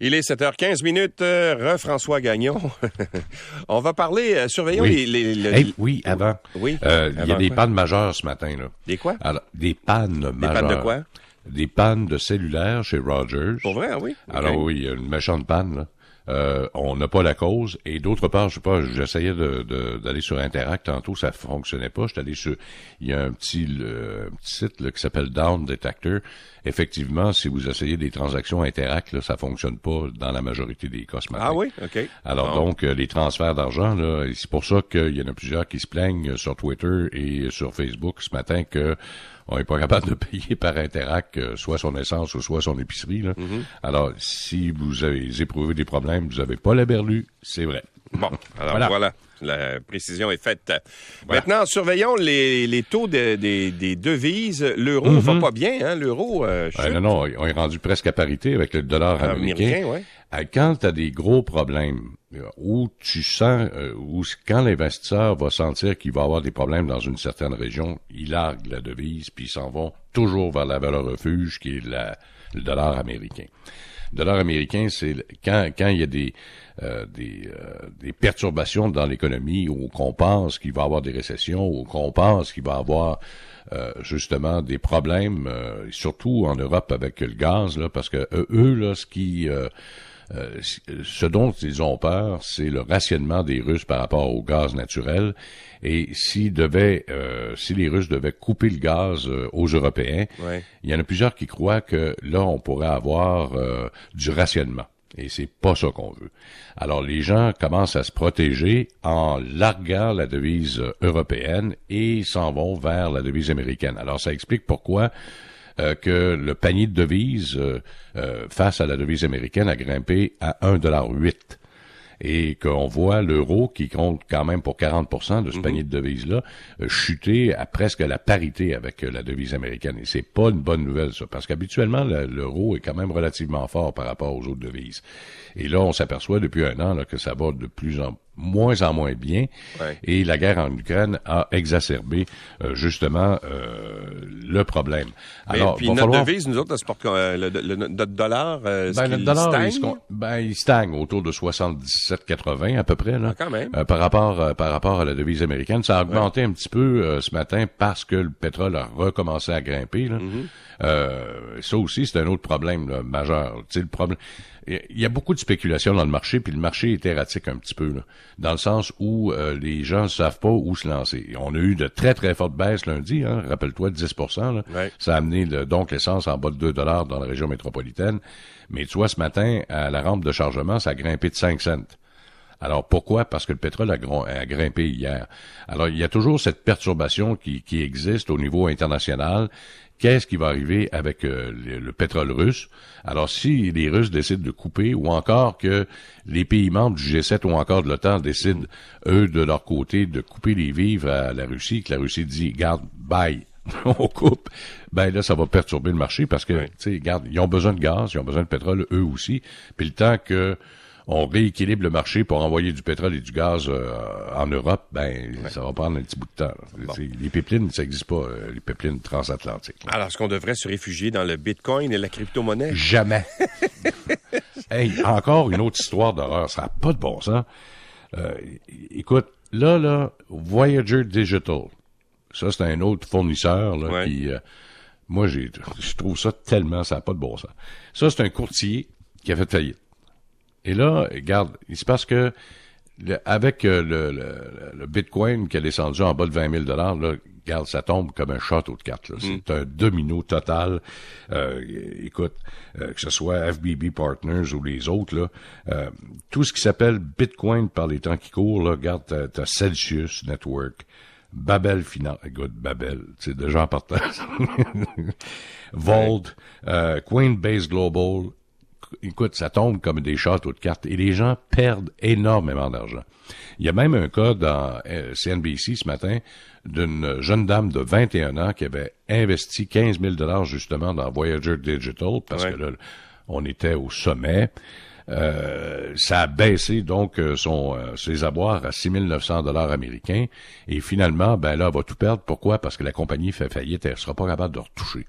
Il est 7h15 minutes. Euh, Re-François Gagnon. On va parler, euh, surveillons Oui. les... les- Hey, oui, avant. Oui. Euh, Il y a des quoi? pannes majeures ce matin. Là. Des quoi? Alors, des pannes Des majeures. pannes de quoi? Des pannes de cellulaire chez Rogers. Pour vrai, oui? Alors oui, il y a une méchante panne. Là. Euh, on n'a pas la cause. Et d'autre part, je sais pas, j'essayais de, de- d'aller sur Interact tantôt, ça fonctionnait pas. J'étais allé sur, il y a un petit, le- un petit site là, qui s'appelle Down Detector. Effectivement, si vous essayez des transactions Interact, là, ça fonctionne pas dans la majorité des cas ce matin. Ah oui? OK. Alors donc, euh, les transferts d'argent, c'est pour ça qu'il y en a plusieurs qui se plaignent sur Twitter et sur Facebook ce matin que on n'est pas capable de payer par Interact euh, soit son essence ou soit son épicerie. là. Mm-hmm. Alors, si vous avez éprouvé des problèmes, vous n'avez pas la berlue, c'est vrai. Bon, alors voilà. Voilà. La précision est faite. Maintenant, surveillons les, les taux de- des- des devises. L'euro va pas bien, hein? L'euro euh, Euh, non, non, on est rendu presque à parité avec le dollar américain. Américain, ouais. Euh, Quand tu as des gros problèmes, euh, où tu sens, où quand l'investisseur va sentir qu'il va avoir des problèmes dans une certaine région, il largue la devise, puis ils s'en vont toujours vers la valeur refuge, qui est la- le dollar américain. Le dollar américain, c'est quand, quand il y a des, euh, des, euh, des perturbations dans l'économie, ou qu'on pense qu'il va y avoir des récessions, ou qu'on pense qu'il va y avoir euh, justement des problèmes, euh, surtout en Europe avec le gaz, là, parce que euh, eux, là, ce qui euh, ce dont ils ont peur, c'est le rationnement des Russes par rapport au gaz naturel. Et s'ils devaient, euh, si les Russes devaient couper le gaz euh, aux Européens, Ouais. il y en a plusieurs qui croient que là, on pourrait avoir du rationnement. Et c'est pas ça qu'on veut. Alors, les gens commencent à se protéger en larguant la devise européenne et s'en vont vers la devise américaine. Alors, ça explique pourquoi euh, que le panier de devises euh, euh, face à la devise américaine a grimpé à 1,8 et qu'on voit l'euro qui compte quand même pour 40% de ce panier de devises-là euh, chuter à presque la parité avec la devise américaine. Et c'est pas une bonne nouvelle, ça, parce qu'habituellement, le- l'euro est quand même relativement fort par rapport aux autres devises. Et là, on s'aperçoit depuis un an là, que ça va de plus en moins en moins bien. Ouais. Et la guerre en Ukraine a exacerbé euh, justement euh, le problème. Mais Alors, puis notre falloir- devise, nous autres, c'est euh, le, le- notre dollar, euh, ben, le dollar, stagne? il, ben, il stagne autour de 77,80 à peu près là. Ah, quand même. Euh, par rapport euh, par rapport à la devise américaine, ça a augmenté un petit peu euh, ce matin parce que le pétrole a recommencé à grimper. Là. Euh, ça aussi, c'est un autre problème là, majeur. Tu sais, le problème. Il y a beaucoup de spéculation dans le marché, puis le marché est erratique un petit peu, là, dans le sens où euh, les gens ne savent pas où se lancer. Et On a eu de très, très fortes baisses lundi, hein, rappelle-toi, 10 là. Ouais. Ça a amené le- donc l'essence en bas de 2 dollars dans la région métropolitaine. Mais tu vois, ce matin, à la rampe de chargement, ça a grimpé de 5 cents. Alors pourquoi? Parce que le pétrole a, grimpé hier. Alors il y a toujours cette perturbation qui, qui existe au niveau international. Qu'est-ce qui va arriver avec euh, le, le pétrole russe? Alors si les Russes décident de couper ou encore que les pays membres du G7 ou encore de l'OTAN décident, eux, de leur côté, de couper les vivres à la Russie, que la Russie dit, garde, bye, on coupe, ben là, ça va perturber le marché parce que, tu sais, ils ont besoin de gaz, ils ont besoin de pétrole, eux aussi. Puis le temps que on rééquilibre le marché pour envoyer du pétrole et du gaz euh, en Europe, ben ça va prendre un petit bout de temps. Les pipelines, ça n'existe pas, euh, les pipelines transatlantiques. là. Alors, est-ce qu'on devrait se réfugier dans le bitcoin et la crypto-monnaie? Jamais. hey, encore une autre histoire d'horreur. Ça n'a pas de bon sens. Euh, écoute, là, là, Voyager Digital. Ça, c'est un autre fournisseur là, Ouais. qui. euh, moi, j'ai, je trouve ça tellement, ça n'a pas de bon sens. Ça, c'est un courtier qui a fait faillite. Et là, regarde, il se passe que le- avec euh, le, le, le Bitcoin qui est descendu en bas de 20 000 là, regarde, ça tombe comme un château de cartes. là. C'est un domino total. Euh, écoute, euh, que ce soit FBB Partners ou les autres, là, euh, tout ce qui s'appelle Bitcoin par les temps qui courent, là, regarde, t'as, t'as Celsius Network, Babel Finance, écoute, Babel, c'est déjà en partant. Vault, euh, Coinbase Global, écoute, ça tombe comme des châteaux de cartes et les gens perdent énormément d'argent. Il y a même un cas dans euh, CNBC ce matin d'une jeune dame de 21 ans qui avait investi 15 000 dollars justement dans Voyager Digital parce Ouais. que là, on était au sommet. Euh, ça a baissé donc euh, son euh, ses avoirs à 6 900 dollars américains et finalement ben là elle va tout perdre pourquoi? Parce que la compagnie fait faillite elle sera pas capable de retoucher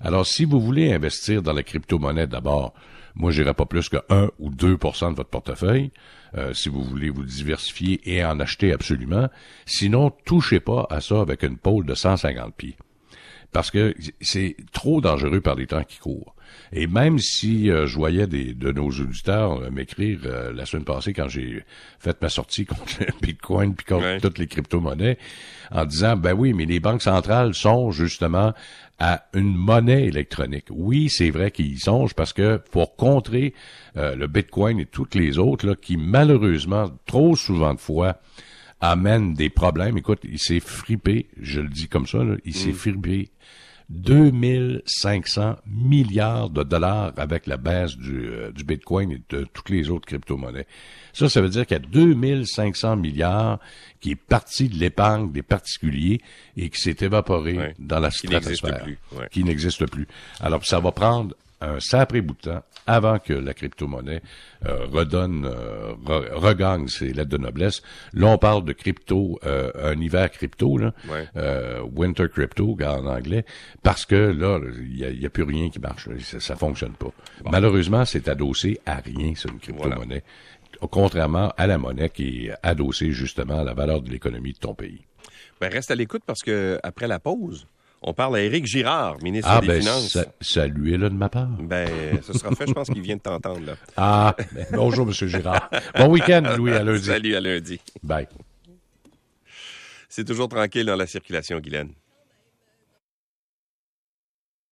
alors si vous voulez investir dans la crypto-monnaie d'abord Moi, j'irai pas plus que 1 ou 2% de votre portefeuille, euh, si vous voulez vous diversifier et en acheter absolument. Sinon, touchez pas à ça avec une pôle de 150 pieds. Parce que c'est trop dangereux par les temps qui courent. Et même si euh, je voyais des, de nos auditeurs euh, m'écrire euh, la semaine passée quand j'ai fait ma sortie contre le Bitcoin puis contre toutes les crypto-monnaies, en disant ben oui, mais les banques centrales sont justement à une monnaie électronique. Oui, c'est vrai qu'ils y songent parce que pour contrer le Bitcoin et toutes les autres là, qui malheureusement trop souvent de fois amènent des problèmes. Écoute, il s'est fripé, je le dis comme ça, là, il s'est mm. fripé 2500 milliards de dollars avec la baisse du, euh, du Bitcoin et de toutes les autres crypto-monnaies. Ça, ça veut dire qu'il y a 2500 milliards qui est parti de l'épargne des particuliers et qui s'est évaporé dans la stratosphère. Qui n'existe plus. Alors, ça va prendre un sacré bout de temps avant que la crypto-monnaie euh, redonne, euh, regagne ses lettres de noblesse. Là, on parle de crypto, euh, un hiver crypto, là, winter crypto en anglais, parce que là, il n'y a, plus rien qui marche. Ça, ça fonctionne pas. Malheureusement, c'est adossé à rien, c'est une crypto-monnaie. Contrairement à la monnaie qui est adossée justement à la valeur de l'économie de ton pays. Ben, reste à l'écoute parce que après la pause, on parle à Éric Girard, ministre ah, des ben, Finances. Saluez-le de ma part. Ben, ce sera fait, je pense qu'il vient de t'entendre. Là. Ah, ben, bonjour, Monsieur Girard. Bon week-end, Louis, à lundi. Salut, à lundi. Bye. C'est toujours tranquille dans la circulation, Guylaine.